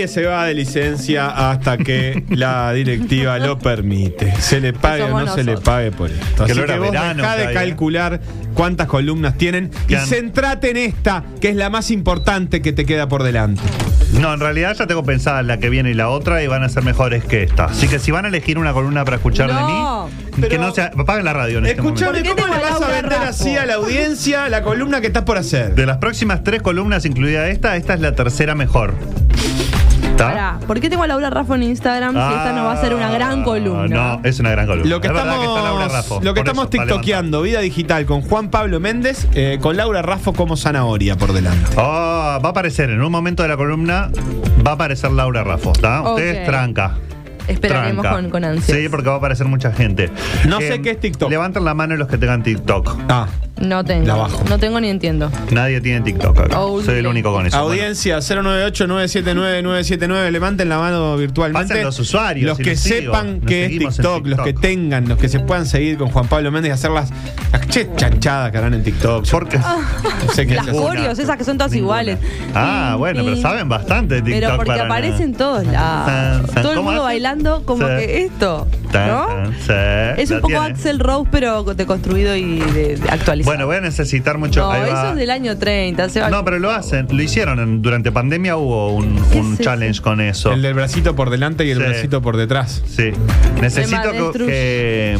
Nadie se va de licencia hasta que la directiva lo permite. Se le pague o no Somos se le nosotros. pague por esto. Que Así que vos verano dejá de calcular cuántas columnas tienen y centrate en esta, que es la más importante que te queda por delante. No, en realidad ya tengo pensada la que viene y la otra y van a ser mejores que esta. Así que si van a elegir una columna para escuchar No, de mí, que no se apaguen la radio en este momento. Escuchame, ¿Por qué ¿cómo le vas a vender Raffo? así a la audiencia la columna que estás por hacer? De las próximas tres columnas, incluida esta, esta es la tercera mejor. ¿Está? Pará, ¿por qué tengo a Laura Raffo en Instagram si esta no va a ser una gran Ah, columna? No, es una gran columna. Lo que Es estamos, está Laura Raffo, lo que estamos eso, tiktokeando, vida digital, con Juan Pablo Méndez, eh, con Laura Raffo como zanahoria por delante. Oh, va a aparecer en un momento de la columna, va a aparecer Laura Raffo, ¿está? Ustedes Ok. tranca. Esperaremos con, con ansias. Sí, porque va a aparecer mucha gente. Eh, No sé qué es TikTok. Levanten la mano los que tengan TikTok. Ah, No tengo. La bajo. No tengo ni entiendo. Nadie tiene TikTok acá. Oh, Soy el único con eso. audiencia 098-979-979, levanten la mano virtualmente. Pasen los usuarios Los que los sigo. sepan Nos que es TikTok, los que tengan, los que se puedan seguir con Juan Pablo Méndez y hacer las, las che- chanchadas que harán en TikTok. Porque. No sé qué Las coreos, esas que son todas Ninguna. iguales. Ah, bueno, pero saben bastante de TikTok. Pero porque para- aparece en todos lados. Todo el ¿Cómo mundo hace? bailando como Sí. que esto. ¿No? sí, Es un poco tiene. Axel Rose, pero deconstruido y de, de actualizado. Bueno, voy a necesitar mucho. no, ahí eso va. es del año 30. se va- No, pero lo hacen, lo hicieron. en- durante pandemia hubo un, ¿Qué un es challenge con eso. El del bracito por delante y el Sí. bracito por detrás. Sí. Necesito que, que,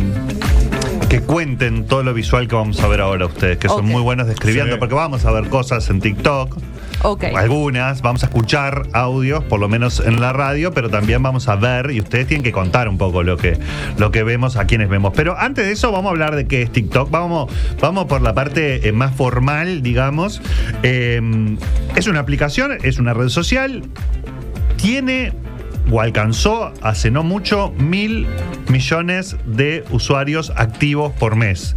que cuenten todo lo visual que vamos a ver ahora ustedes, que son Ok. muy buenos describiendo, Sí. porque vamos a ver cosas en TikTok. Ok. Algunas, vamos a escuchar audios, por lo menos en la radio, pero también vamos a ver y ustedes tienen que contar un poco lo que, lo que vemos, a quienes vemos. Pero antes de eso, vamos a hablar de qué es TikTok. Vamos, vamos por la parte eh, más formal, digamos. Eh, es una aplicación, es una red social, tiene o alcanzó hace no mucho mil millones de usuarios activos por mes.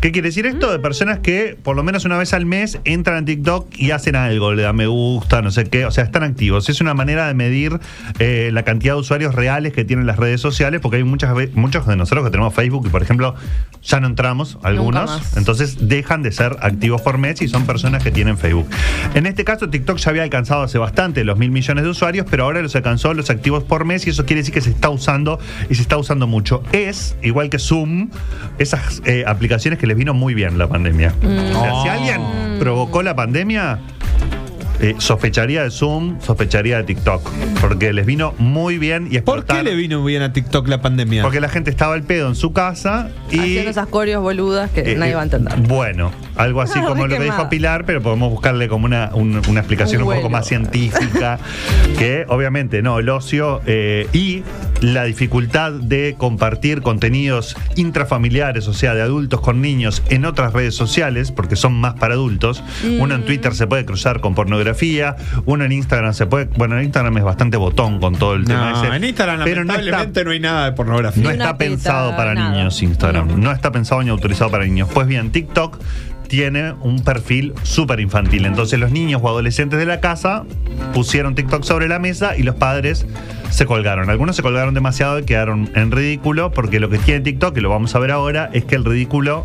¿Qué quiere decir esto? De personas que por lo menos una vez al mes entran en TikTok y hacen algo, le dan me gusta, no sé qué, o sea, están activos. Es una manera de medir eh, la cantidad de usuarios reales que tienen las redes sociales, porque hay muchas muchos de nosotros que tenemos Facebook y, por ejemplo, ya no entramos, algunos, entonces dejan de ser activos por mes y son personas que tienen Facebook. En este caso, TikTok ya había alcanzado hace bastante los mil millones de usuarios, pero ahora los alcanzó los activos por mes y eso quiere decir que se está usando y se está usando mucho. Es, igual que Zoom, esas eh, aplicaciones que les vino muy bien la pandemia. O sea, si alguien provocó la pandemia, eh, sospecharía de Zoom, sospecharía de TikTok, porque les vino muy bien y ¿Por qué le vino bien a TikTok la pandemia? Porque la gente estaba al pedo en su casa y Haciendo esas coreos boludas que eh, nadie eh, va a entender. Bueno, algo así como lo que dijo. Pilar, pero podemos buscarle como una, un- una explicación un, Un poco más científica, que obviamente no, el ocio eh, y la dificultad de compartir contenidos intrafamiliares, o sea, de adultos con niños en otras redes sociales, porque son más para adultos. Uno en Twitter se puede cruzar con pornografía, uno en Instagram se puede, bueno, en Instagram es bastante botón con todo el tema no, ese. en Instagram pero no está- lamentablemente no, hay nada de pornografía. no está teta, pensado para nada. niños Instagram. No. No. está pensado ni autorizado para niños. Pues bien, TikTok tiene un perfil súper infantil. Entonces los niños o adolescentes de la casa pusieron TikTok sobre la mesa y los padres se colgaron. Algunos se colgaron demasiado y quedaron en ridículo porque lo que tiene TikTok, que lo vamos a ver ahora, es que el ridículo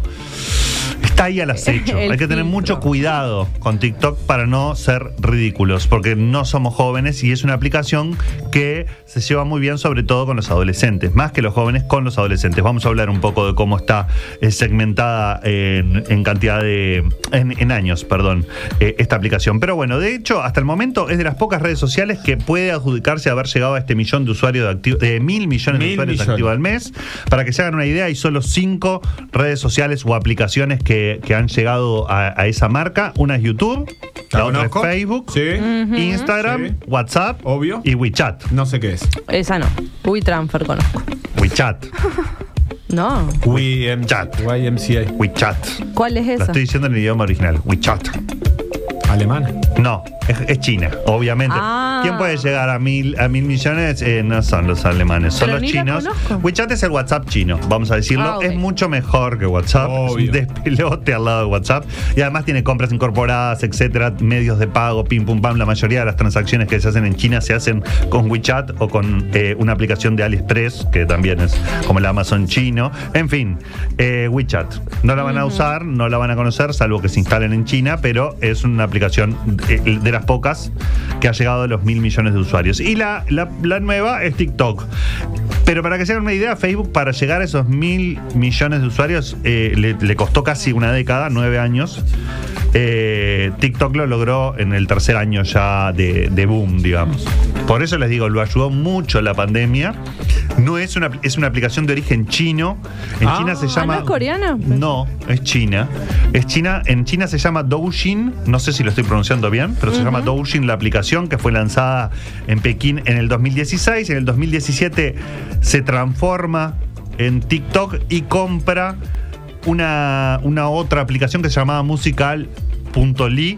está ahí al acecho. Hay que tener filtro. mucho cuidado con TikTok para no ser ridículos, porque no somos jóvenes y es una aplicación que se lleva muy bien, sobre todo con los adolescentes, más que los jóvenes con los adolescentes. Vamos a hablar un poco de cómo está eh, segmentada en, en cantidad de. En, en años, perdón, eh, esta aplicación. Pero bueno, de hecho, hasta el momento es de las pocas redes sociales que puede adjudicarse haber llegado a este millón de usuarios de, activo, de mil millones de usuarios millones. activos al mes. Para que se hagan una idea, hay solo cinco redes sociales o aplicaciones que, que han llegado a, a esa marca. Una es YouTube, ¿La la otra es? Facebook, Sí. Instagram, Sí. WhatsApp Obvio. y WeChat. No sé qué es. Esa no. WeTransfer conozco. WeChat. No. WeM- Chat. YMCA. WeChat. ¿Cuál es Lo esa? estoy diciendo en el idioma original. WeChat. Alemana. No, es, es China, obviamente. Ah. ¿Quién puede llegar a mil, a mil millones? Eh, no son los alemanes, son Pero los ni la chinos. conozco. WeChat es el WhatsApp chino, vamos a decirlo. Ah, ok. Es mucho mejor que WhatsApp. Obvio. Es un despelote al lado de WhatsApp. Y además tiene compras incorporadas, etcétera, medios de pago, pim pum pam. La mayoría de las transacciones que se hacen en China se hacen con WeChat o con eh, una aplicación de AliExpress, que también es como el Amazon chino. En fin, eh, WeChat. No la van a usar, no la van a conocer, salvo que se instalen en China, pero es una aplicación de las pocas que ha llegado a los mil millones de usuarios. Y la, la- la nueva es TikTok. Pero para que se hagan una idea, Facebook para llegar a esos mil millones de usuarios eh, le, le costó casi una década, nueve años. Eh, TikTok lo logró en el tercer año ya de, de boom, digamos. Por eso les digo, lo ayudó mucho la pandemia. No es una, es una aplicación de origen chino. En Ah. China se Ah, llama. ¿no es coreana? No, es China. Es China. En China se llama Douyin. No sé si lo estoy pronunciando bien, pero se llama Douyin la aplicación que fue lanzada en Pekín en el 2016. En el 2017 se transforma en TikTok y compra una, una otra aplicación que se llamaba Musical.ly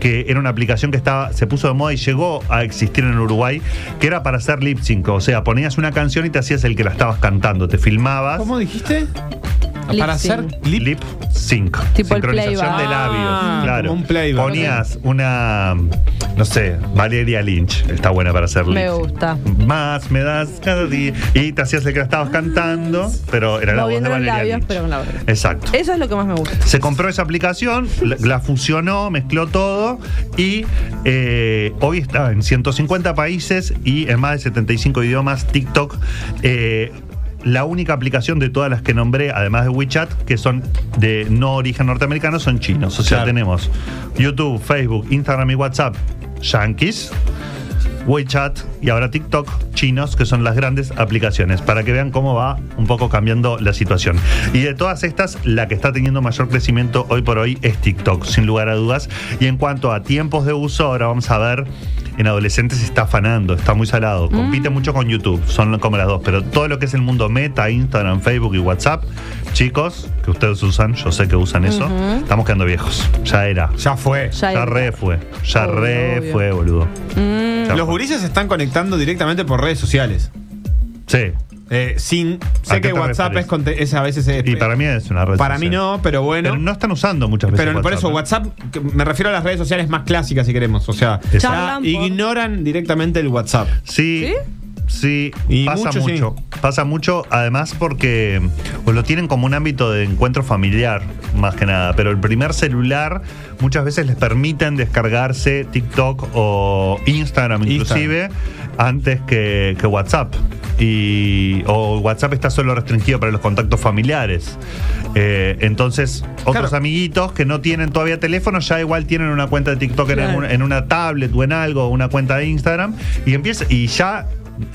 que era una aplicación que estaba, se puso de moda y llegó a existir en Uruguay, que era para hacer lip sync. O sea, ponías una canción y te hacías el que la estabas cantando. Te filmabas. ¿Cómo dijiste? Lip Para hacer lip. Lip sync. Tipo el sincronización playback. de labios. Ah, claro. como un playback. Ponías una, no sé, Valeria Lynch. Está buena para hacer Me lip sync. gusta. Más me das cada día. Y te hacías el que la estabas cantando, pero era la voz de Valeria labios, Lynch. pero con la. Exacto. Eso es lo que más me gusta. Se compró esa aplicación, la, la fusionó, mezcló todo y eh, hoy está en 150 países y en más de 75 idiomas TikTok. eh, la única aplicación de todas las que nombré, además de WeChat, que son de no origen norteamericano, son chinos. O sea, Claro. tenemos YouTube, Facebook, Instagram y WhatsApp, yankees. WeChat y ahora TikTok chinos, que son las grandes aplicaciones, para que vean cómo va un poco cambiando la situación. Y de todas estas, la que está teniendo mayor crecimiento hoy por hoy es TikTok, sin lugar a dudas. Y en cuanto a tiempos de uso, ahora vamos a ver, en adolescentes está afanando, está muy salado, compite mucho con YouTube, son como las dos, pero todo lo que es el mundo Meta, Instagram, Facebook y WhatsApp, chicos, que ustedes usan, yo sé que usan eso, estamos quedando viejos, ya era. Ya fue. Ya Ya re fue, ya Obvio, re obvio. fue, boludo. Ya Los fue. Gurises se están conectando directamente por redes sociales. Sí. Eh, sin. ¿A Sé que WhatsApp es, es a veces. es- Y para mí es una red para mí no, pero bueno. Pero no están usando muchas veces. Pero por eso, ¿eh? WhatsApp, me refiero a las redes sociales más clásicas, si queremos. O sea, ignoran directamente el WhatsApp. Sí. Sí, Y pasa mucho, sí. Pasa mucho, además porque pues, lo tienen como un ámbito de encuentro familiar, más que nada. Pero el primer celular muchas veces les permiten descargarse TikTok o Instagram, inclusive, antes que, que WhatsApp. Y, o WhatsApp está solo restringido para los contactos familiares. Eh, entonces, otros Claro. amiguitos que no tienen todavía teléfono ya igual tienen una cuenta de TikTok en, en una tablet o en algo, una cuenta de Instagram, y empieza, y ya.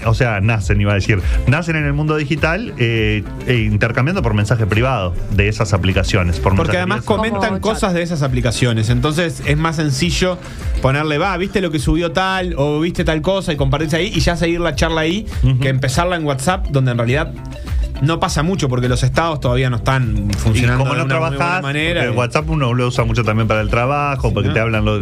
O sea, nacen, iba a decir, nacen en el mundo digital eh, e intercambiando por mensaje privado de esas aplicaciones. Por Porque además Como comentan chat. cosas de esas aplicaciones. Entonces es más sencillo ponerle, va, viste lo que subió tal, o viste tal cosa y compartirse ahí y ya seguir la charla ahí, que empezarla en WhatsApp, donde en realidad no pasa mucho porque los estados todavía no están Y funcionando como de no una muy buena trabajas, manera. porque WhatsApp uno lo usa mucho también para el trabajo, porque ¿no? te hablan los.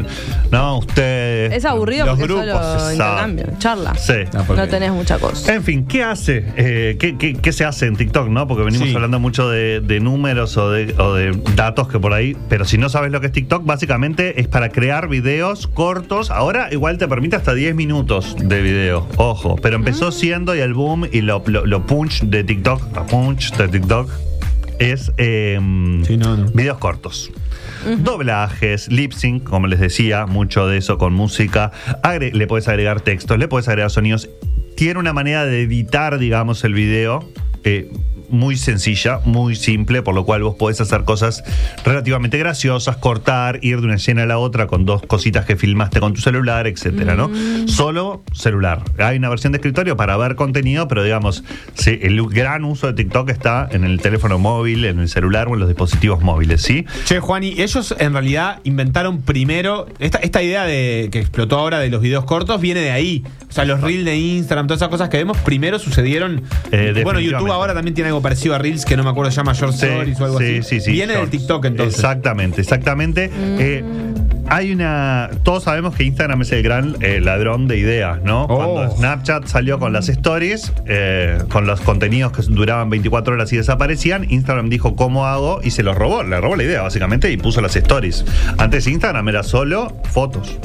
No, usted. Es aburrido Los porque grupos, solo intercambio, charla. Sí. Ah, porque- No tenés mucha cosa. En fin, ¿qué hace? Eh, ¿qué, qué, qué se hace en TikTok, no? Porque venimos Sí. hablando mucho de, de números o de, o de datos que por ahí. Pero si no sabes lo que es TikTok, básicamente es para crear videos cortos. Ahora igual te permite hasta 10 minutos de video. Ojo. Pero empezó siendo y el boom y lo, lo- lo punch de TikTok, la punch de TikTok, es eh, Sí, no, no. videos cortos. Doblajes, lip sync, como les decía, mucho de eso con música. Agre- le puedes agregar textos, le puedes agregar sonidos. Tiene una manera de editar, digamos, el video. eh, muy sencilla, muy simple, por lo cual vos podés hacer cosas relativamente graciosas, cortar, ir de una escena a la otra con dos cositas que filmaste con tu celular, etcétera, ¿no? Solo celular. Hay una versión de escritorio para ver contenido, pero digamos, sí, el gran uso de TikTok está en el teléfono móvil, en el celular o en los dispositivos móviles, ¿sí? Che, Juani, ellos en realidad inventaron primero. Esta, esta idea de que explotó ahora de los videos cortos viene de ahí. O sea, los reels de Instagram, todas esas cosas que vemos, primero sucedieron. Eh, bueno, YouTube ahora también tiene algo algo parecido a Reels que no me acuerdo, se llama Short Sí, Stories o algo sí, así. sí, sí, Viene del. TikTok entonces. Exactamente, exactamente. Eh, hay una. Todos sabemos que Instagram es el gran eh, ladrón de ideas, ¿no? Oh. Cuando Snapchat salió con las stories, eh, con los contenidos que duraban 24 horas y desaparecían, Instagram dijo cómo hago y se los robó, le robó la idea básicamente y puso las stories. Antes Instagram era solo fotos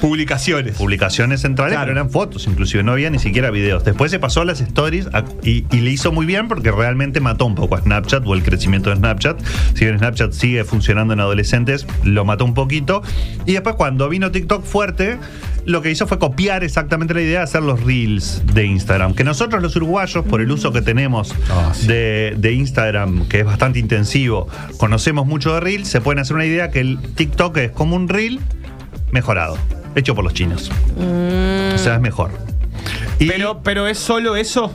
Publicaciones. publicaciones centrales, Claro. pero eran fotos, inclusive no había ni siquiera videos. Después se pasó a las stories a- y, y le hizo muy bien porque realmente mató un poco a Snapchat o el crecimiento de Snapchat. Si bien Snapchat sigue funcionando en adolescentes, lo mató un poquito. Y después cuando vino TikTok fuerte, lo que hizo fue copiar exactamente la idea de hacer los reels de Instagram. Que nosotros los uruguayos, por el uso que tenemos Ah, sí. de, de Instagram, que es bastante intensivo, conocemos mucho de reels, se pueden hacer una idea que el TikTok es como un reel mejorado, hecho por los chinos. O sea, es mejor. Y- Pero, pero es solo eso.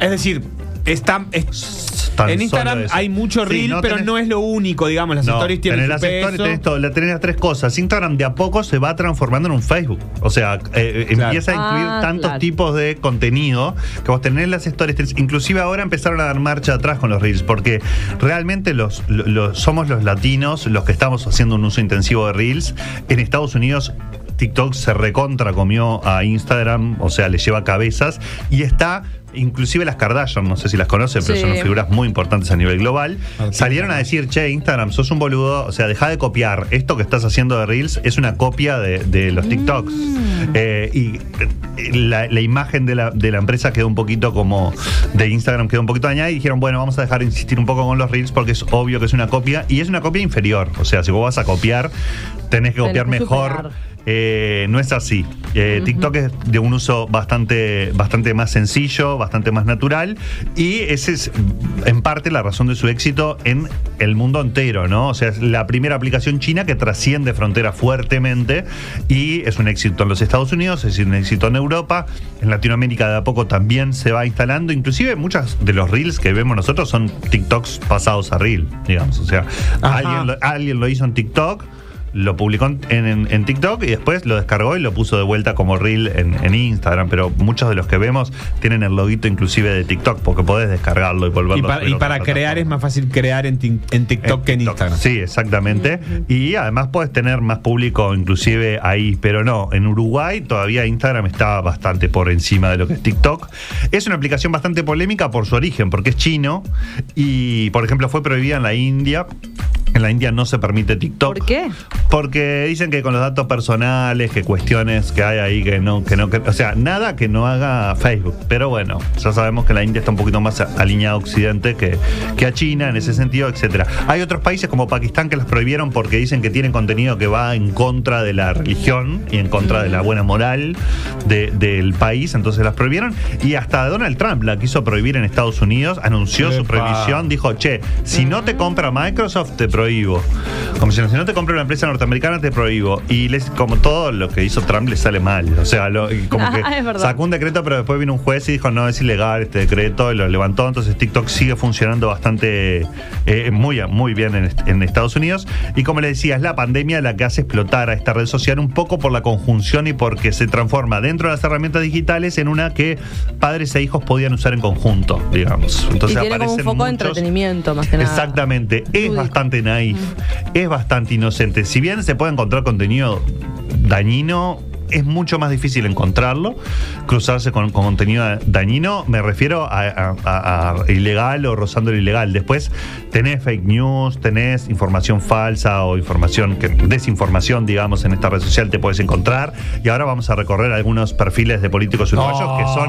Es decir, está. es- Tan en Instagram hay mucho Sí, reel, no pero tenés- no es lo único, digamos. Las No, stories tienen tenés su las stories, peso. tenés, todo, tenés las tres cosas. Instagram de a poco se va transformando en un Facebook. O sea, eh, eh, Claro. empieza a incluir Ah, tantos claro. tipos de contenido que vos tenés las stories. tenés- inclusive ahora empezaron a dar marcha atrás con los reels, porque realmente los, lo- lo- somos los latinos los que estamos haciendo un uso intensivo de reels. En Estados Unidos TikTok se recontra comió a Instagram, o sea, le lleva cabezas y está inclusive las Kardashian, no sé si las conocen, pero Sí. son figuras muy importantes a nivel global, Artistas. salieron a decir, che, Instagram, sos un boludo, o sea, deja de copiar. Esto que estás haciendo de Reels es una copia de, de los TikToks. Eh, y eh, la, la imagen de la, de la empresa quedó un poquito como de Instagram, quedó un poquito dañada y dijeron, bueno, vamos a dejar de insistir un poco con los Reels porque es obvio que es una copia y es una copia inferior. O sea, si vos vas a copiar, tenés que Tenés copiar que mejor. superar. Eh, no es así. Eh, TikTok es de un uso bastante, bastante más sencillo, bastante más natural. Y ese es en parte la razón de su éxito en el mundo entero, ¿no? O sea, es la primera aplicación china que trasciende fronteras fuertemente y es un éxito en los Estados Unidos, es un éxito en Europa, en Latinoamérica de a poco también se va instalando. Inclusive muchos de los reels que vemos nosotros son TikToks pasados a reel, digamos. O sea, alguien lo, alguien lo hizo en TikTok lo publicó en, en- en TikTok y después lo descargó y lo puso de vuelta como reel en, en Instagram. Pero muchos de los que vemos tienen el loguito inclusive de TikTok porque podés descargarlo y volverlo Y a para, subir y a para crear plataforma. es más fácil crear en, TikTok que en TikTok. Instagram. Sí, exactamente. Y además puedes tener más público inclusive ahí, pero no, en Uruguay todavía Instagram está bastante por encima de lo que es TikTok. Es una aplicación bastante polémica por su origen, porque es chino y, por ejemplo, fue prohibida en la India. En la India no se permite TikTok. ¿Por qué? Porque dicen que con los datos personales, que cuestiones que hay ahí que no, que no, que- o sea, nada que no haga Facebook. Pero bueno, ya sabemos que la India está un poquito más alineada a Occidente que, que a China en ese sentido, etcétera. Hay otros países como Pakistán que las prohibieron porque dicen que tienen contenido que va en contra de la religión y en contra de la buena moral de- del país, entonces las prohibieron. Y hasta Donald Trump la quiso prohibir en Estados Unidos, anunció su Epa. prohibición, dijo, che, si no te compra Microsoft, te prohíbo. Como si no, si no te compra una empresa norteamericana, te prohíbo. Y les, como todo lo que hizo Trump le sale mal. O sea, lo- como que sacó un decreto, pero después vino un juez y dijo, no, es ilegal este decreto, y lo levantó. Entonces TikTok sigue funcionando bastante, eh, muy, muy bien en, est- en Estados Unidos. Y como le decía, es la pandemia la que hace explotar a esta red social un poco por la conjunción y porque se transforma dentro de las herramientas digitales en una que padres e hijos podían usar en conjunto, digamos. Entonces y tiene como un foco de entretenimiento, más que nada. Exactamente, es Lúdico. bastante es bastante inocente. Si bien se puede encontrar contenido dañino, es mucho más difícil encontrarlo, cruzarse con, con contenido dañino, me refiero a ilegal o rozando lo ilegal. Después tenés fake news, tenés información falsa o información, que, desinformación, digamos, en esta red social te puedes encontrar. Y ahora vamos a recorrer algunos perfiles de políticos uruguayos que son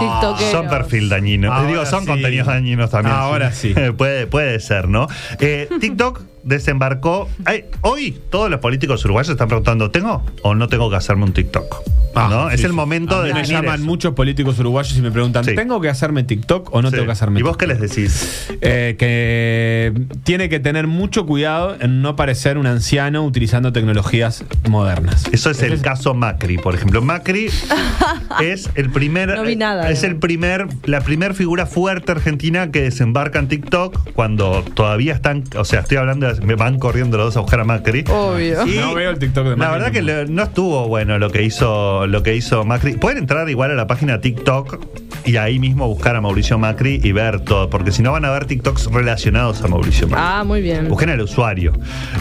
TikTokeros. son perfil dañino. Ahora Digo, son sí. contenidos dañinos también. Ahora sí. puede, puede ser, ¿no? Eh, TikTok desembarcó. Ay, hoy todos los políticos uruguayos están preguntando: ¿tengo o no tengo que hacerme un TikTok? Ah, ¿No? sí, es el momento A mí de me llaman eso. muchos políticos uruguayos y me preguntan, Sí. ¿tengo que hacerme TikTok o no Sí. tengo que hacerme ¿Y vos qué TikTok? les decís? Eh, que tiene que tener mucho cuidado en no parecer un anciano utilizando tecnologías modernas. Eso es el caso Macri, por ejemplo. Macri es el primer, No vi nada, es el primer, la primer figura fuerte argentina que desembarca en TikTok cuando todavía están, o sea, estoy hablando, de- me van corriendo los dos a buscar a Macri. Obvio. Y No veo el TikTok de La Macri verdad que le- no estuvo bueno lo que hizo lo que hizo Macri. Pueden entrar igual a la página TikTok y ahí mismo buscar a Mauricio Macri y ver todo, porque si no van a ver TikToks relacionados a Mauricio Macri. Ah, muy bien. Busquen el usuario.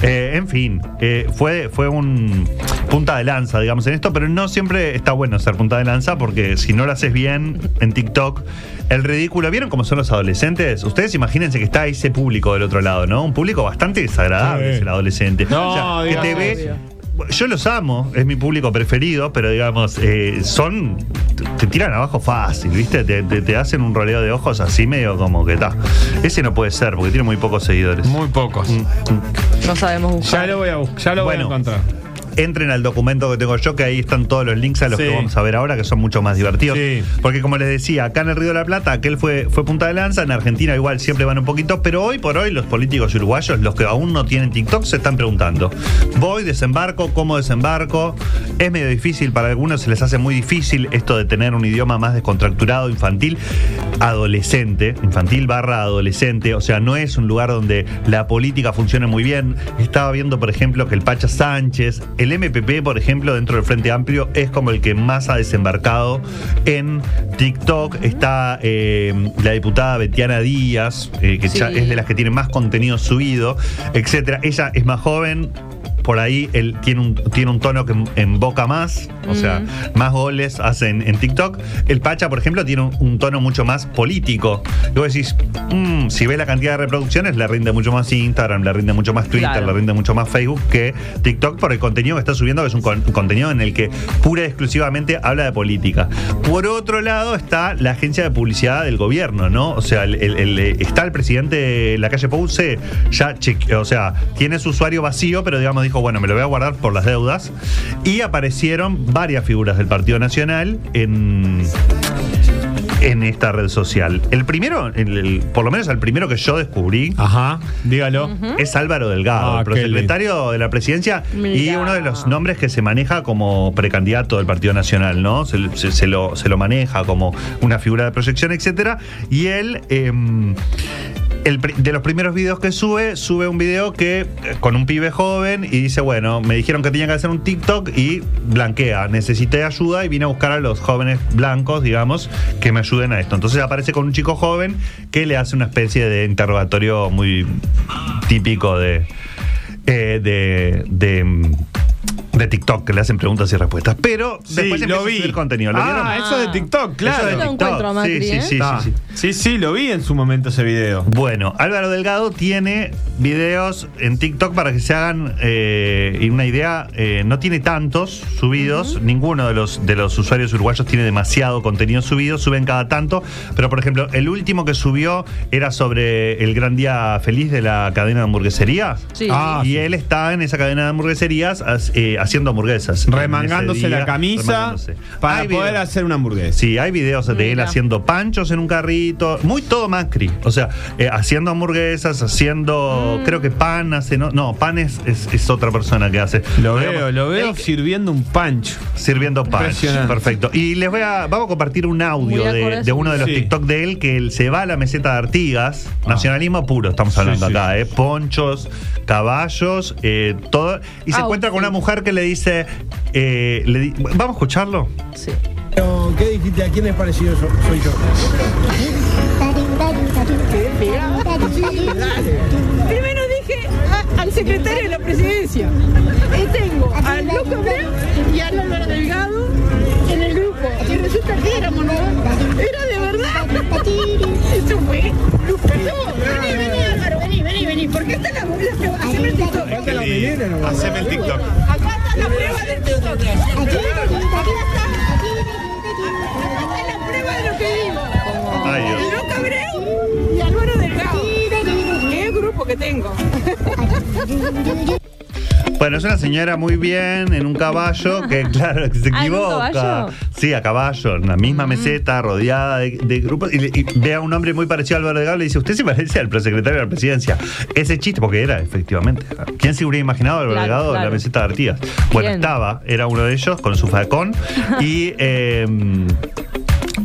Eh, en fin, eh, fue, fue un punta de lanza, digamos, en esto, pero no siempre está bueno ser punta de lanza porque si no lo haces bien en TikTok, el ridículo. ¿Vieron cómo son los adolescentes? Ustedes imagínense que está ese público del otro lado, ¿no? Un público bastante desagradable Sí. es el adolescente. No, que digas te eso. ve. Yo los amo, es mi público preferido, pero digamos, eh, son. te- tiran abajo fácil, ¿viste? Te, te- te hacen un roleo de ojos así medio como que está. Ese no puede ser, porque tiene muy pocos seguidores. Muy pocos. No sabemos Ya buscar. lo voy a buscar, ya lo Bueno. voy a encontrar. Entren al documento que tengo yo, que ahí están todos los links a los Sí. que vamos a ver ahora, que son mucho más divertidos. Sí. Porque como les decía, acá en el Río de la Plata, aquel fue, fue punta de lanza, en Argentina igual siempre van un poquito, pero hoy por hoy los políticos uruguayos, los que aún no tienen TikTok, se están preguntando, ¿voy, desembarco, cómo desembarco? Es medio difícil, para algunos se les hace muy difícil esto de tener un idioma más descontracturado, infantil, adolescente, infantil barra adolescente, o sea, no es un lugar donde la política funcione muy bien. Estaba viendo, por ejemplo, que el Pacha Sánchez, el MPP, por ejemplo, dentro del Frente Amplio, es como el que más ha desembarcado en TikTok. Está eh, la diputada Betiana Díaz, eh, que Sí. ya es de las que tiene más contenido subido, etcétera. Ella es más joven. Por ahí él tiene un, tiene un tono que emboca más, o sea, Mm. más goles hacen en TikTok. El Pacha, por ejemplo, tiene un, un tono mucho más político. Y vos decís, mm, si ves la cantidad de reproducciones, le rinde mucho más Instagram, le rinde mucho más Twitter, Claro. le rinde mucho más Facebook que TikTok por el contenido que está subiendo, que es un, con- un contenido en el que pura y exclusivamente habla de política. Por otro lado está la agencia de publicidad del gobierno, ¿no? O sea, el- el- el- está el presidente de la calle Pouce, ya cheque- o sea, tiene su usuario vacío, pero digamos dijo, bueno, me lo voy a guardar por las deudas. Y aparecieron varias figuras del Partido Nacional en en esta red social. El primero, el- el- por lo menos el primero que yo descubrí, Ajá, dígalo. es Álvaro Delgado, Ah, el qué prosecretario de la presidencia y Mirá. uno de los nombres que se maneja como precandidato del Partido Nacional, ¿no? Se, se- se lo, se lo maneja como una figura de proyección, etcétera. Y él. em, el de los primeros videos que sube, sube un video que eh, con un pibe joven y dice, bueno, me dijeron que tenía que hacer un TikTok y blanquea, necesité ayuda y vine a buscar a los jóvenes blancos, digamos, que me ayuden a esto. Entonces aparece con un chico joven que le hace una especie de interrogatorio muy típico de, eh, de, de, de TikTok, que le hacen preguntas y respuestas. Pero Sí, después lo empieza a vi. subir contenido. ¿Lo vieron? ah, eso de TikTok, claro. Eso de Yo lo TikTok. encuentro a Macri, sí, sí, ¿eh? sí, Ah, sí, sí. sí, sí, lo vi en su momento ese video. Bueno, Álvaro Delgado tiene videos en TikTok para que se hagan eh, una idea. eh, no tiene tantos subidos. Ninguno de los, de los usuarios uruguayos tiene demasiado contenido subido. Suben cada tanto. Pero, por ejemplo, el último que subió era sobre el gran día feliz de la cadena de hamburgueserías. Sí. Ah, y sí. él está en esa cadena de hamburgueserías as- eh, haciendo hamburguesas. Remangándose la camisa remangándose. para Hay poder videos. hacer una hamburguesa. Sí, hay videos de él haciendo panchos en un carrito, muy todo Macri. O sea, eh, haciendo hamburguesas, haciendo, Mm. creo que pan hace, no, no pan es, es, es otra persona que hace. Lo Digamos, veo, lo veo sirviendo un pancho. sirviendo pan. Impresionante. Perfecto. Y les voy a, vamos a compartir un audio de, uno de los Sí. TikTok de él que él se va a la meseta de Artigas, nacionalismo puro, estamos hablando sí. acá, ¿eh? Ponchos, caballos, eh, todo. Y se Ah, encuentra con una mujer que le dice, eh, le di- vamos a escucharlo. Sí. Pero, ¿Qué dijiste? ¿A quién es parecido so- soy yo? Primero dije a- al secretario de la presidencia. Y tengo a Luca Abreu y a Álvaro Delgado en el grupo. Y resulta que éramos, ¿no? Era de verdad. Eso fue. Vení, vení, Álvaro, vení, vení, vení. Porque esta es la la. Haceme el TikTok. Haceme el TikTok. Acá la prueba del está. Acá está la prueba de lo que digo. Ay, Dios. Luca Abreu y Álvaro Delgado. ¿Qué grupo que tengo? Bueno, es una señora muy bien en un caballo que, claro, que se Ah, ¿en un equivoca. caballo? Sí, a caballo, en la misma meseta, rodeada de, de grupos. Y, le- y ve a un hombre muy parecido a Álvaro Delgado y le dice: Usted se parece al prosecretario de la presidencia. Ese chiste, porque era, efectivamente. ¿Quién se hubiera imaginado a Álvaro Claro, en la claro. meseta de Artigas? Bueno, Bien. estaba, era uno de ellos con su facón y. eh,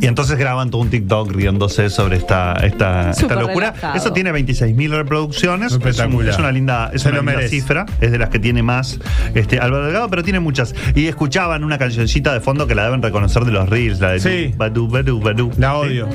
Y entonces graban todo un TikTok riéndose sobre esta, esta, locura. relajado. Eso tiene 26.000 reproducciones. Espectacular. Es, un- es una linda, es Se una linda merece. cifra. Es de las que tiene más este, Álvaro Delgado, pero tiene muchas. Y escuchaban una cancioncita de fondo que la deben reconocer de los Reels, la de Sí. Badu, Badu, Badu. La odio.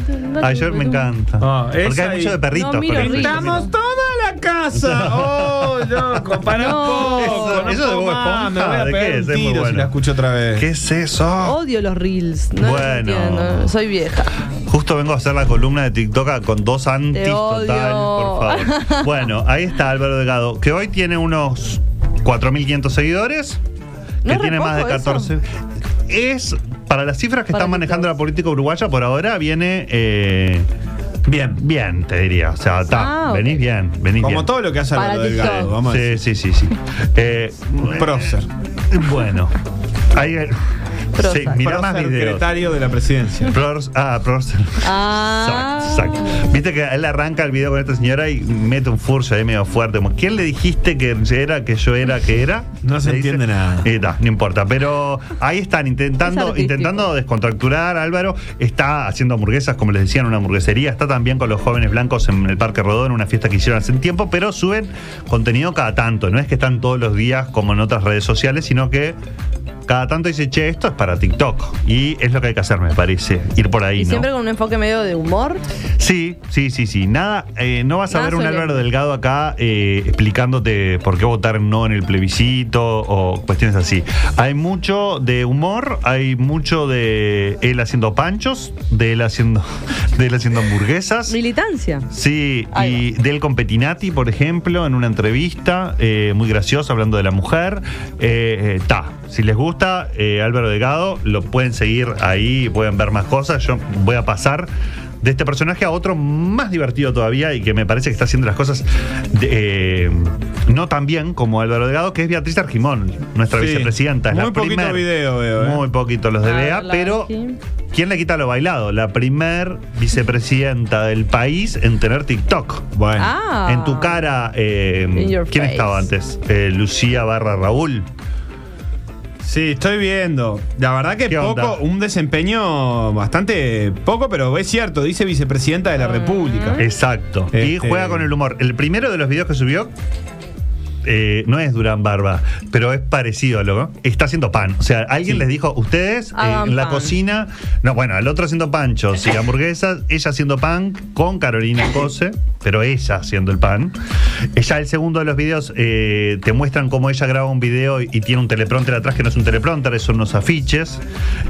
Ayer me encanta. Ah, Porque hay y- mucho de perritos. No, miro. Estamos toda la casa. Oh, no, compará No. poco. Eso- no eso de Bob Me Esponja, voy a ¿de pegar qué un es? Es muy tiro si bueno. la escucho otra vez. ¿Qué es eso? Odio los reels. No Bueno. Soy vieja. Justo vengo a hacer la columna de TikTok con dos antis Te odio. total, por favor. Bueno, ahí está Álvaro Delgado, que hoy tiene unos 4.500 seguidores, ¿No que tiene más de poco 14. Es, para las cifras que Para están manejando la política uruguaya por ahora, viene eh, Bien. bien, te diría. O sea, está, Ah, venís bien, venís Como bien. todo lo que hace Álvaro. Delgado. Vamos a Sí, decir. sí, sí, sí. Eh, Prócer. Bueno, ahí, Sí, mira más videos. secretario de la presidencia. Ah, Prócer. Ah. Exacto, exacto. Viste que él arranca el video con esta señora y mete un furcio ahí medio fuerte. Como, ¿Quién le dijiste que era, que yo era, que era? No se dice. entiende nada. Eh, da, no importa. Pero ahí están Es intentando, artístico. intentando descontracturar. Álvaro está haciendo hamburguesas, como les decía, en una hamburguesería. Está también con los jóvenes blancos en el Parque Rodó, en una fiesta que hicieron hace un tiempo. Pero suben contenido cada tanto. No es que están todos los días como en otras redes sociales, sino que. Cada tanto dice, che, esto es para TikTok. Y es lo que hay que hacer, me parece. Ir por ahí, Y ¿no? siempre con un enfoque medio de humor. Sí, sí, sí, sí. Nada, eh, no vas a ver un. Álvaro Delgado acá eh, explicándote por qué votar no en el plebiscito o cuestiones así. Hay mucho de humor, hay mucho de él haciendo panchos, de él haciendo, de él haciendo hamburguesas. Militancia. Sí, y de él con Petinati, por ejemplo, en una entrevista eh, muy graciosa hablando de la mujer. Ta, si les gusta eh, Álvaro Delgado, lo pueden seguir ahí, pueden ver más cosas. Yo voy a pasar de este personaje a otro más divertido todavía y que me parece que está haciendo las cosas de, eh, no tan bien como Álvaro Delgado, que es Beatriz Argimón, nuestra Sí. vicepresidenta. Es Muy la poquito primer- video veo, eh. Muy poquito los de Bea, la pero aquí. ¿quién le quita lo bailado? La primer vicepresidenta del país en tener TikTok. Bueno. Ah. En tu cara, eh, ¿quién face. estaba antes? Eh, Lucía barra Raúl. Sí, estoy viendo. La verdad que ¿Qué poco, onda? un desempeño bastante poco, pero es cierto, dice vicepresidenta de la República. Exacto. Y Este- juega con el humor. El primero de los videos que subió eh, no es Durán Barba, pero es parecido a lo está haciendo pan. O sea, alguien Sí. les dijo, ustedes eh, en la pan. cocina, no, bueno, el otro haciendo panchos y hamburguesas, ella haciendo pan con Carolina Cose, pero ella haciendo el pan. Ella, el segundo de los videos, eh, te muestran cómo ella graba un video y, y tiene un teleprompter atrás que no es un teleprompter, son unos afiches.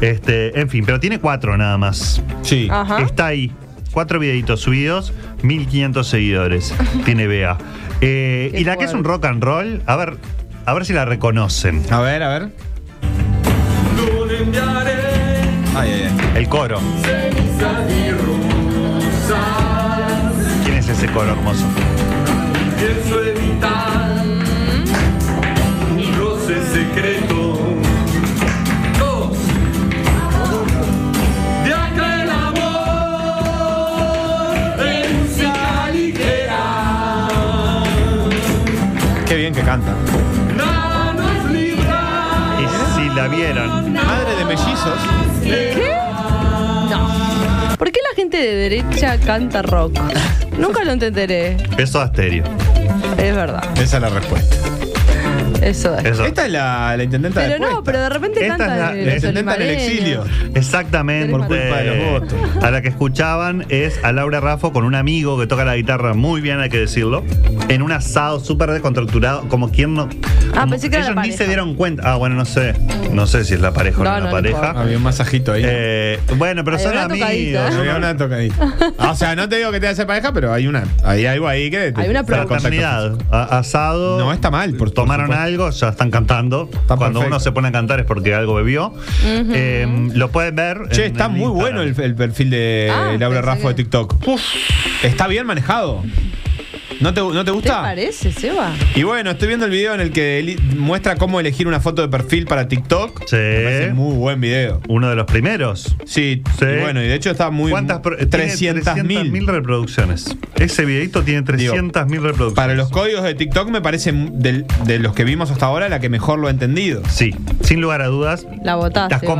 Este, en fin, pero tiene cuatro nada más. Sí. Ajá. Está ahí. Cuatro videitos subidos, 1500 seguidores. Tiene Bea. Eh, y la que es un rock and roll, a ver, a ver si la reconocen. A ver, a ver. Ay, ay, ay. El coro. ¿Quién es ese coro hermoso? Pienso evitar secreto. Canta. Y si la vieran. Madre de mellizos. ¿Qué? No. ¿Por qué la gente de derecha canta rock? Nunca lo entenderé. Eso Asterio. Es verdad. Esa es la respuesta. Eso es. Eso. Esta es la, la intendenta Pero de no, pero de repente Esta canta es la- de la los intendenta del olimareños. exilio. Exactamente. Por culpa de los votos. A la que escuchaban es a Laura Raffo con un amigo que toca la guitarra muy bien, hay que decirlo. En un asado súper descontracturado, como quien no. Ah, como pensé que era ellos la ni pareja. se dieron cuenta. Ah, bueno, no sé. No sé si es la pareja o no, la pareja. importa. Había un masajito ahí. Eh, bueno, pero Hay son una amigos. tocadita. Había una tocadita. O sea, no te digo que te hace pareja, pero hay una. Hay algo ahí que. te- Hay una te da contacto Fraternidad, a- asado. No está mal, por- por Tomaron supuesto. Algo, ya están cantando. Está Cuando perfecto. uno se pone a cantar es porque algo bebió. Eh, lo pueden ver. Che, en está muy Instagram. bueno el, el perfil de Ah, Laura Raffo de que- TikTok. Está bien manejado. ¿No te, ¿No te ¿Te gusta? parece, Seba? Y bueno, estoy viendo el video en el que muestra cómo elegir una foto de perfil para TikTok. Sí. Me muy buen video. Uno de los primeros. Sí, Sí. y bueno, y de hecho está muy. ¿Cuántas? pro- tiene 300 300.000 mil. reproducciones. Ese videito tiene 300 mil reproducciones. Para los códigos de TikTok me parece de los que vimos hasta ahora la que mejor lo ha entendido. Sí, sin lugar a dudas. La botaste. Estás va.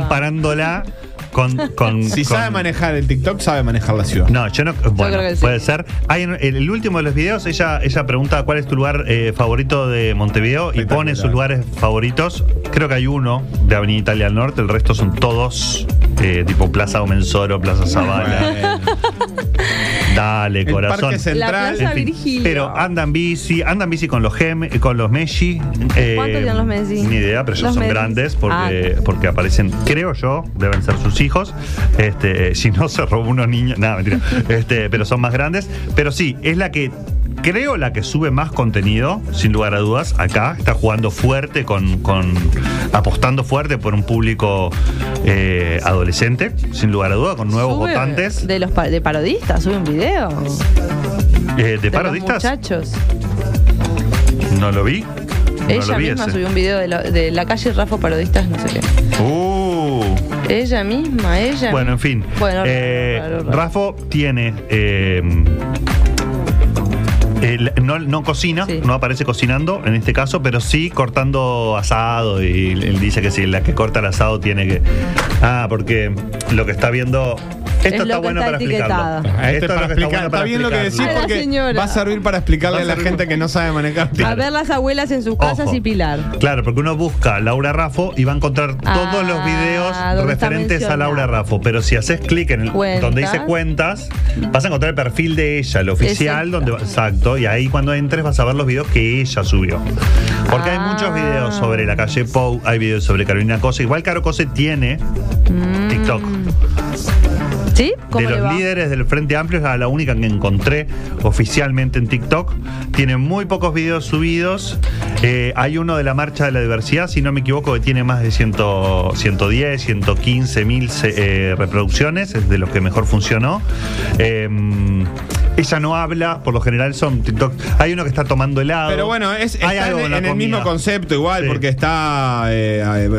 Con, con- Si con- sabe manejar el TikTok, sabe manejar la ciudad. No, yo no. Bueno, creo que sí. puede ser. Hay en el, último de los videos, ella, ella pregunta cuál es tu lugar eh, favorito de Montevideo y pone sus lugares favoritos. Creo que hay uno de Avenida Italia al Norte, el resto son todos eh, tipo Plaza Omensoro, Plaza Zavala. Bueno. Dale, El corazón. Parque Central. La Plaza En fin, pero andan bici, andan bici con los gem, con los Messi. eh, ¿Cuántos tienen los Messi? Ni idea, pero ellos Los son Messi. grandes porque, Ah. porque aparecen, creo yo, deben ser sus hijos. Este, si no se robó unos niños, nada, mentira. Este, pero son más grandes. Pero sí, es la que creo la que sube más contenido, sin lugar a dudas. Acá está jugando fuerte con, con apostando fuerte por un público eh, adolescente, sin lugar a dudas, con nuevos Sube votantes. De los pa- de parodistas, sube un video. Eh, ¿De de parodistas? Los muchachos. No lo vi. No Ella lo vi misma ese. subió un video de, lo- de la calle Rafa Parodistas, no sé qué. Uh. Ella misma, ella. Bueno, en fin. Bueno, Eh. Rafo tiene. El- no, no cocina, Sí. no aparece cocinando en este caso, pero sí cortando asado. Y él dice que si la que corta el asado tiene que. Ah, porque lo que está viendo. Esto Es está bueno está para explicarlo. etiquetado. Ah, Esto esto es para explicar. bueno Está bien lo que decís. A porque señora. va a servir para explicarle a la gente que no sabe manejar. A ver las abuelas en sus casas Ojo. y Pilar. Claro, porque uno busca Laura Raffo y va a encontrar Ah, todos los videos donde está referentes a Laura. Raffo. Pero si haces clic en el Cuentas. donde dice cuentas, vas a encontrar el perfil de ella, el oficial, Exacto. donde exacto, y ahí cuando entres vas a ver los videos que ella subió. Porque hay Ah. muchos videos sobre la calle Pou, hay videos sobre Carolina Cose. Igual Caro Cose tiene TikTok. ¿Sí? De ¿Cómo le los va? líderes del Frente Amplio es la, única que encontré oficialmente en TikTok. Tiene muy pocos videos subidos. Eh, hay uno de la Marcha de la Diversidad, si no me equivoco, que tiene más de 100, 110, 115 mil eh, reproducciones. Es de los que mejor funcionó. Eh, ella no habla, por lo general son TikTok. Hay uno que está tomando helado. Pero bueno, es, Hay está algo en, el mismo concepto igual, Sí. porque está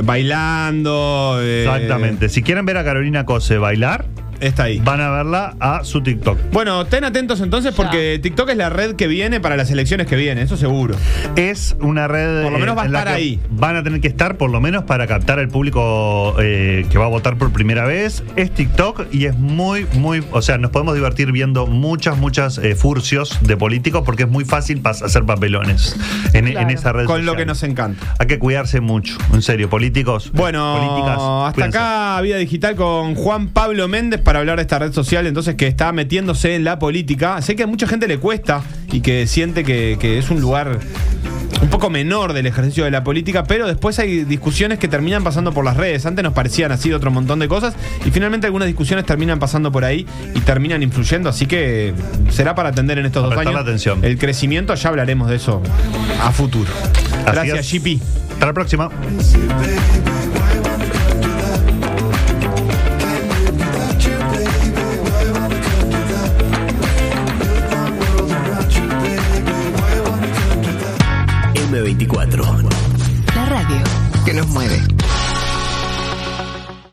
bailando. eh, Exactamente. Si quieren ver a Carolina Cose bailar, Está ahí. van a verla a su TikTok. Bueno, ten atentos entonces porque TikTok es la red que viene para las elecciones que vienen, eso seguro. es una red. Por lo menos va a estar ahí. Van a tener que estar por lo menos para captar al público eh, que va a votar por primera vez. Es TikTok y es muy, muy. O sea, nos podemos divertir viendo muchas, muchas eh, furcios de políticos porque es muy fácil hacer papelones en, Claro. en esa red. Con lo que nos encanta. Hay que cuidarse mucho, en serio, políticos. Bueno, políticas, hasta cuídense. acá Vida Digital con Juan Pablo Méndez para hablar de esta red social, entonces que está metiéndose en la política. Sé que a mucha gente le cuesta y que siente que, que es un lugar un poco menor del ejercicio de la política, pero después hay discusiones que terminan pasando por las redes. Antes nos parecían así otro montón de cosas y finalmente algunas discusiones terminan pasando por ahí y terminan influyendo, así que será para atender en estos A dos años. la atención. El crecimiento, ya hablaremos de eso a futuro. Así Gracias, es. GP. Hasta la próxima.